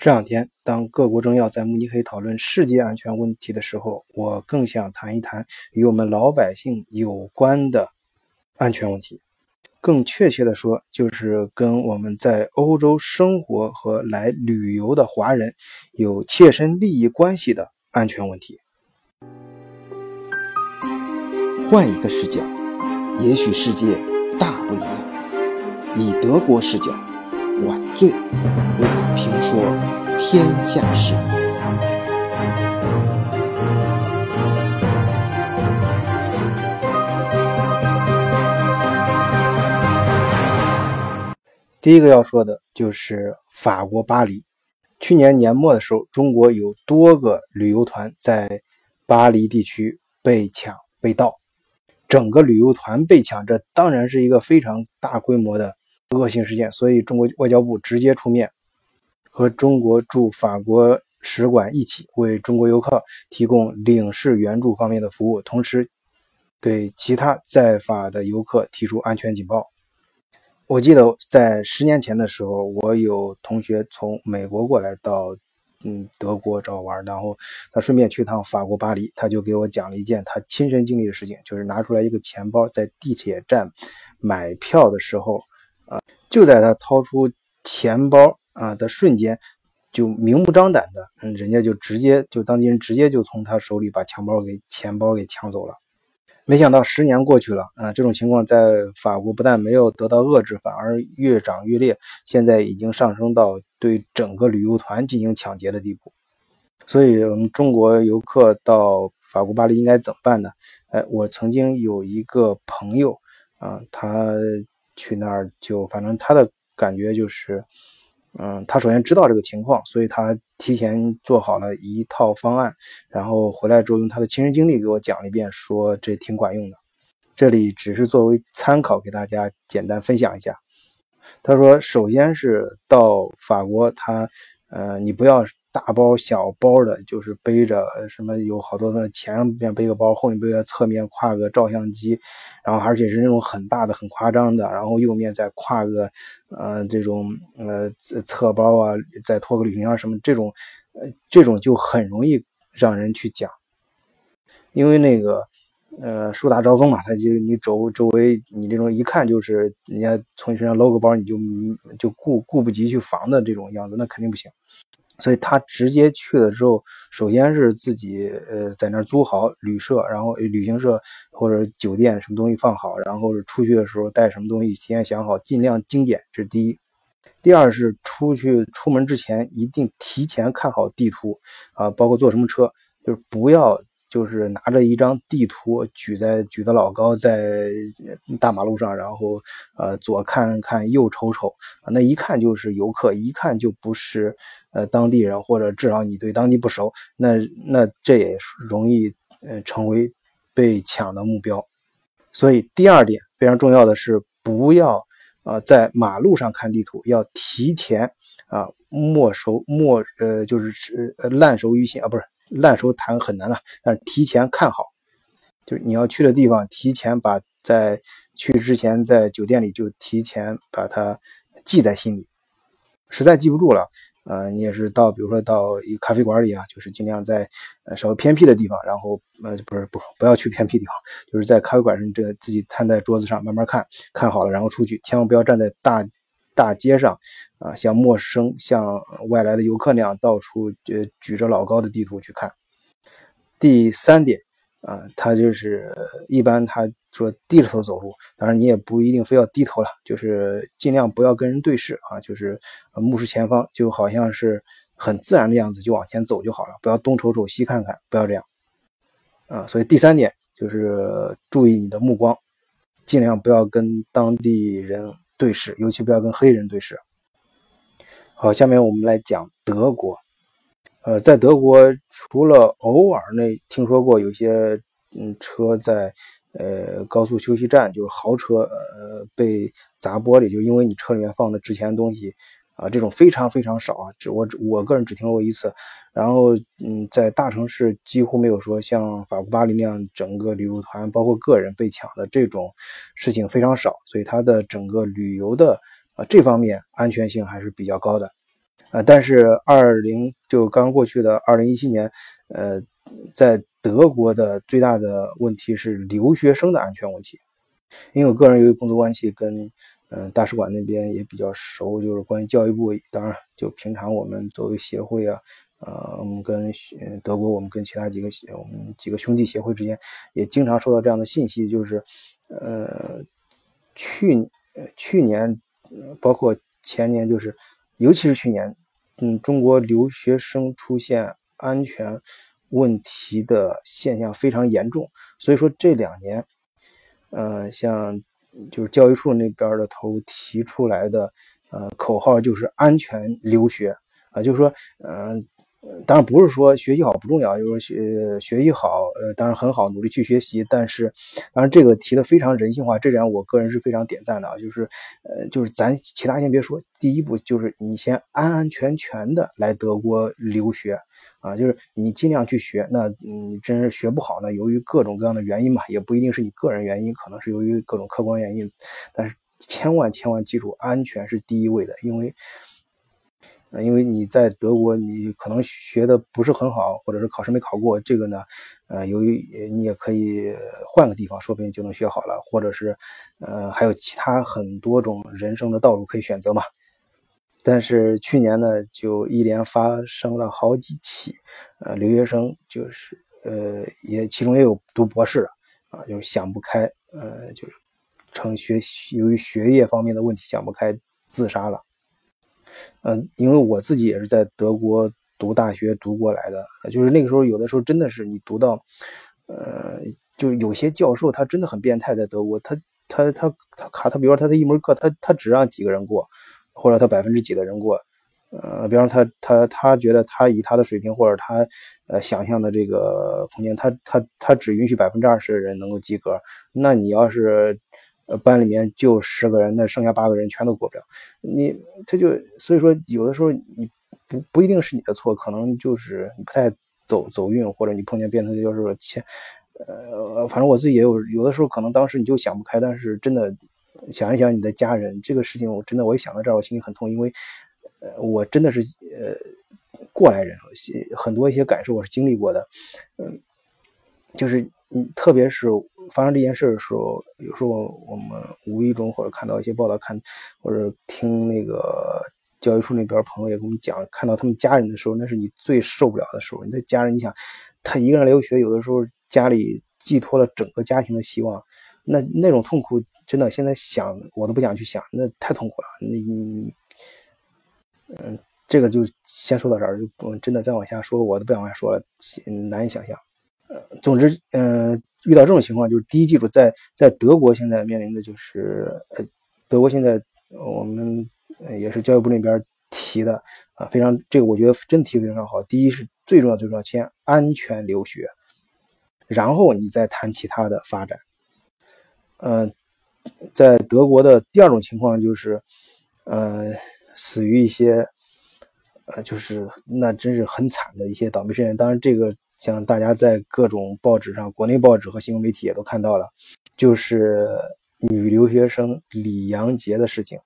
这两天，当各国政要在慕尼黑讨论世界安全问题的时候，我更想谈一谈与我们老百姓有关的安全问题。更确切的说，就是跟我们在欧洲生活和来旅游的华人有切身利益关系的安全问题。换一个视角，也许世界大不一样。以德国视角。晚醉为你评说天下事。第一个要说的就是法国巴黎。去年年末的时候，中国有多个旅游团在巴黎地区被抢被盗，整个旅游团被抢，这当然是一个非常大规模的。恶性事件，所以中国外交部直接出面，和中国驻法国使馆一起为中国游客提供领事援助方面的服务，同时给其他在法的游客提出安全警报。我记得在十年前的时候，我有同学从美国过来到嗯德国找我玩，然后他顺便去趟法国巴黎，他就给我讲了一件他亲身经历的事情，就是拿出来一个钱包，在地铁站买票的时候。就在他掏出钱包啊的瞬间，就明目张胆的，嗯，人家就直接就当地人直接就从他手里把钱包给钱包给抢走了。没想到十年过去了，啊，这种情况在法国不但没有得到遏制，反而越涨越烈，现在已经上升到对整个旅游团进行抢劫的地步。所以，我们中国游客到法国巴黎应该怎么办呢？哎，我曾经有一个朋友啊，他。去那儿就反正他的感觉就是，嗯，他首先知道这个情况，所以他提前做好了一套方案，然后回来之后用他的亲身经历给我讲了一遍，说这挺管用的。这里只是作为参考给大家简单分享一下。他说，首先是到法国，他，呃，你不要。大包小包的，就是背着什么有好多的前面背个包，后面背个侧面挎个照相机，然后而且是那种很大的、很夸张的，然后右面再挎个呃这种呃侧包啊，再拖个旅行箱什么这种，呃这种就很容易让人去讲，因为那个呃树大招风嘛，他就你周周围你这种一看就是人家从你身上搂个包，你就就顾顾不及去防的这种样子，那肯定不行。所以他直接去了之后，首先是自己呃在那儿租好旅社，然后旅行社或者酒店什么东西放好，然后是出去的时候带什么东西提前想好，尽量精简，这是第一。第二是出去出门之前一定提前看好地图啊，包括坐什么车，就是不要。就是拿着一张地图举在举得老高，在大马路上，然后呃左看看右瞅瞅啊，那一看就是游客，一看就不是呃当地人，或者至少你对当地不熟，那那这也容易呃成为被抢的目标。所以第二点非常重要的是，不要呃在马路上看地图，要提前啊没熟没呃就是呃烂熟于心啊，不是。烂熟谈很难的，但是提前看好，就是你要去的地方，提前把在去之前在酒店里就提前把它记在心里。实在记不住了，呃，你也是到比如说到一咖啡馆里啊，就是尽量在呃稍微偏僻的地方，然后呃不是不不要去偏僻地方，就是在咖啡馆上这个自己摊在桌子上慢慢看看好了，然后出去，千万不要站在大。大街上，啊，像陌生、像外来的游客那样到处呃举着老高的地图去看。第三点，啊，他就是一般他说低着头走路，当然你也不一定非要低头了，就是尽量不要跟人对视啊，就是目视前方，就好像是很自然的样子就往前走就好了，不要东瞅瞅西看看，不要这样。啊，所以第三点就是注意你的目光，尽量不要跟当地人。对视，尤其不要跟黑人对视。好，下面我们来讲德国。呃，在德国，除了偶尔那听说过有些嗯车在呃高速休息站，就是豪车呃被砸玻璃，就因为你车里面放的值钱的东西。啊，这种非常非常少啊，只我我个人只听说过一次，然后嗯，在大城市几乎没有说像法国巴黎那样整个旅游团包括个人被抢的这种事情非常少，所以它的整个旅游的啊这方面安全性还是比较高的。啊，但是二零就刚过去的二零一七年，呃，在德国的最大的问题是留学生的安全问题。因为我个人由于工作关系跟嗯大使馆那边也比较熟，就是关于教育部，当然就平常我们作为协会啊，呃，我们跟德国，我们跟其他几个我们几个兄弟协会之间也经常收到这样的信息，就是呃去去年包括前年，就是尤其是去年，嗯，中国留学生出现安全问题的现象非常严重，所以说这两年。呃，像就是教育处那边的头提出来的呃口号就是安全留学。啊，就是说，嗯当然不是说学习好不重要，就是学学习好，呃，当然很好，努力去学习，但是，当然这个提的非常人性化，这点我个人是非常点赞的啊，就是，呃，就是咱其他先别说，第一步就是你先安安全全的来德国留学。啊，就是你尽量去学，那你真是学不好呢？由于各种各样的原因嘛，也不一定是你个人原因，可能是由于各种客观原因。但是千万千万记住，安全是第一位的，因为，呃，因为你在德国，你可能学的不是很好，或者是考试没考过，这个呢，呃，由于你也可以换个地方，说不定就能学好了，或者是，呃，还有其他很多种人生的道路可以选择嘛。但是去年呢，就一连发生了好几起，呃，留学生就是呃，也其中也有读博士的啊，就是想不开，呃，就是成学由于学业方面的问题想不开自杀了。嗯，因为我自己也是在德国读大学读过来的，就是那个时候有的时候真的是你读到，呃，就有些教授他真的很变态，在德国他他他他卡他，比如说他的一门课他他只让几个人过。或者他百分之几的人过，呃，比方说他他他觉得他以他的水平或者他呃想象的这个空间，他他他只允许百分之二十的人能够及格。那你要是呃班里面就十个人，那剩下八个人全都过不了。你他就所以说有的时候你不不一定是你的错，可能就是你不太走走运，或者你碰见变态就是说欠呃，反正我自己也有有的时候可能当时你就想不开，但是真的。想一想你的家人，这个事情我真的我一想到这儿，我心里很痛，因为，呃，我真的是呃过来人，很多一些感受我是经历过的，嗯，就是嗯，特别是发生这件事的时候，有时候我们无意中或者看到一些报道，看或者听那个教育处那边朋友也跟我们讲，看到他们家人的时候，那是你最受不了的时候。你的家人，你想他一个人留学，有的时候家里寄托了整个家庭的希望，那那种痛苦。真的，现在想我都不想去想，那太痛苦了。你你，嗯，这个就先说到这儿，就不真的再往下说，我都不想往下说了，难以想象。呃，总之，嗯，遇到这种情况，就是第一，记住，在在德国现在面临的就是，呃，德国现在我们也是教育部那边提的啊，非常这个我觉得真提非常好。第一是最重要最重要，先安全留学，然后你再谈其他的发展，嗯。在德国的第二种情况就是，呃，死于一些，呃，就是那真是很惨的一些倒霉事件。当然，这个像大家在各种报纸上、国内报纸和新闻媒体也都看到了，就是女留学生李阳杰的事情。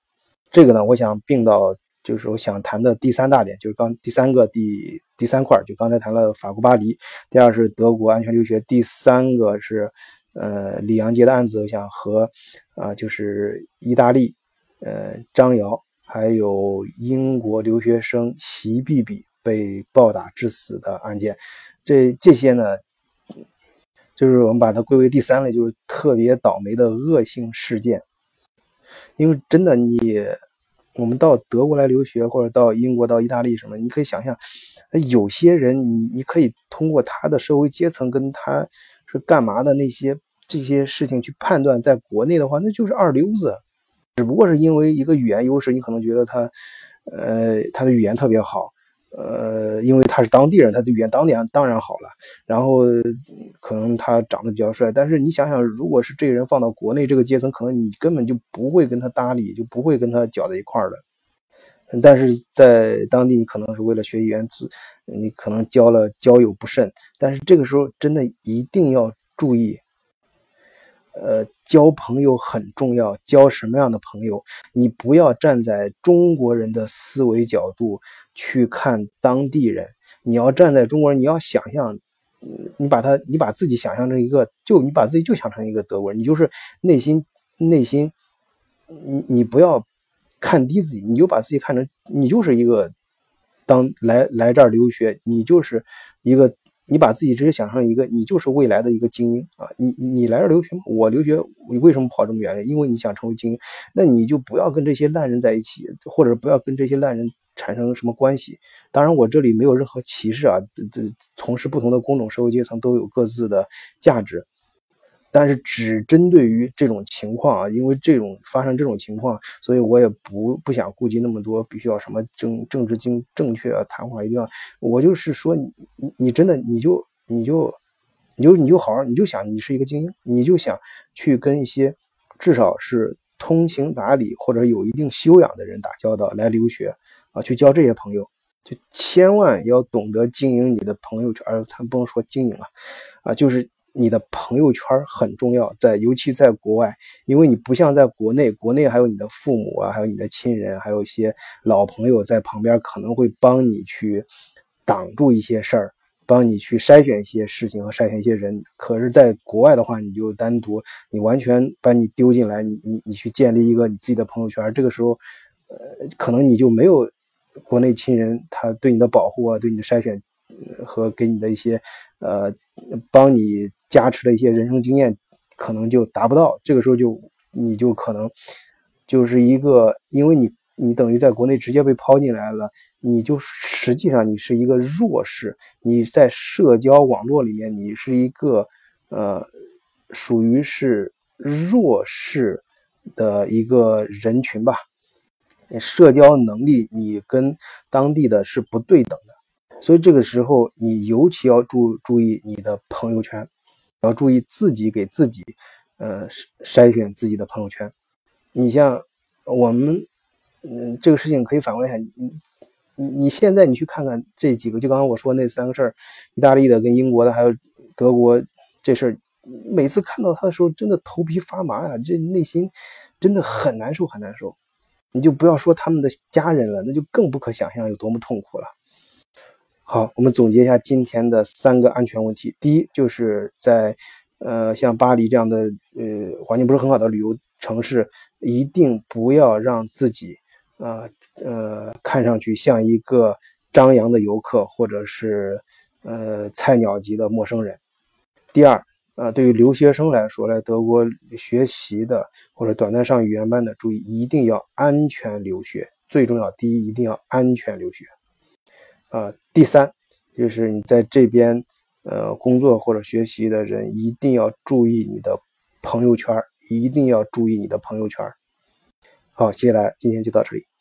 这个呢，我想并到就是我想谈的第三大点，就是刚第三个第第三块，就刚才谈了法国巴黎，第二是德国安全留学，第三个是。呃，李阳杰的案子，我想和啊，就是意大利呃张瑶，还有英国留学生席碧碧被暴打致死的案件，这这些呢，就是我们把它归为第三类，就是特别倒霉的恶性事件。因为真的，你我们到德国来留学，或者到英国、到意大利什么，你可以想象，有些人，你你可以通过他的社会阶层跟他。是干嘛的那些这些事情去判断，在国内的话，那就是二流子，只不过是因为一个语言优势，你可能觉得他，呃，他的语言特别好，呃，因为他是当地人，他的语言当地当然好了，然后可能他长得比较帅，但是你想想，如果是这个人放到国内这个阶层，可能你根本就不会跟他搭理，就不会跟他搅在一块儿的。但是在当地，你可能是为了学语言，你可能交了交友不慎。但是这个时候真的一定要注意，呃，交朋友很重要，交什么样的朋友？你不要站在中国人的思维角度去看当地人，你要站在中国人，你要想象，你把他，你把自己想象成一个，就你把自己就想成一个德国人，你就是内心内心，你你不要看低自己，你就把自己看成你就是一个当来来这儿留学，你就是一个。你把自己直接想象一个，你就是未来的一个精英啊！你你来这留学，我留学，你为什么跑这么远？因为你想成为精英，那你就不要跟这些烂人在一起，或者不要跟这些烂人产生什么关系。当然，我这里没有任何歧视啊，这从事不同的工种、社会阶层都有各自的价值。但是只针对于这种情况啊，因为这种发生这种情况，所以我也不不想顾及那么多，必须要什么政政治经正确啊，谈话一定要，我就是说你你真的你就你就你就你就好好你就想你是一个精英，你就想去跟一些至少是通情达理或者有一定修养的人打交道来留学啊，去交这些朋友，就千万要懂得经营你的朋友圈，而咱不能说经营啊，啊就是。你的朋友圈很重要，在尤其在国外，因为你不像在国内，国内还有你的父母啊，还有你的亲人，还有一些老朋友在旁边，可能会帮你去挡住一些事儿，帮你去筛选一些事情和筛选一些人。可是，在国外的话，你就单独，你完全把你丢进来，你你你去建立一个你自己的朋友圈，这个时候，呃，可能你就没有国内亲人他对你的保护啊，对你的筛选和给你的一些呃帮你。加持的一些人生经验，可能就达不到。这个时候就你就可能就是一个，因为你你等于在国内直接被抛进来了，你就实际上你是一个弱势。你在社交网络里面，你是一个呃，属于是弱势的一个人群吧。社交能力你跟当地的是不对等的，所以这个时候你尤其要注注意你的朋友圈。要注意自己给自己，呃，筛选自己的朋友圈。你像我们，嗯，这个事情可以反过来想，你你你现在你去看看这几个，就刚刚我说那三个事儿，意大利的跟英国的还有德国这事儿，每次看到他的时候，真的头皮发麻呀，这内心真的很难受，很难受。你就不要说他们的家人了，那就更不可想象有多么痛苦了。好，我们总结一下今天的三个安全问题。第一，就是在呃像巴黎这样的呃环境不是很好的旅游城市，一定不要让自己呃呃看上去像一个张扬的游客，或者是呃菜鸟级的陌生人。第二，呃，对于留学生来说，来德国学习的或者短暂上语言班的，注意一定要安全留学。最重要，第一，一定要安全留学。呃，第三就是你在这边，呃，工作或者学习的人一定要注意你的朋友圈，一定要注意你的朋友圈。好，谢谢大家，今天就到这里。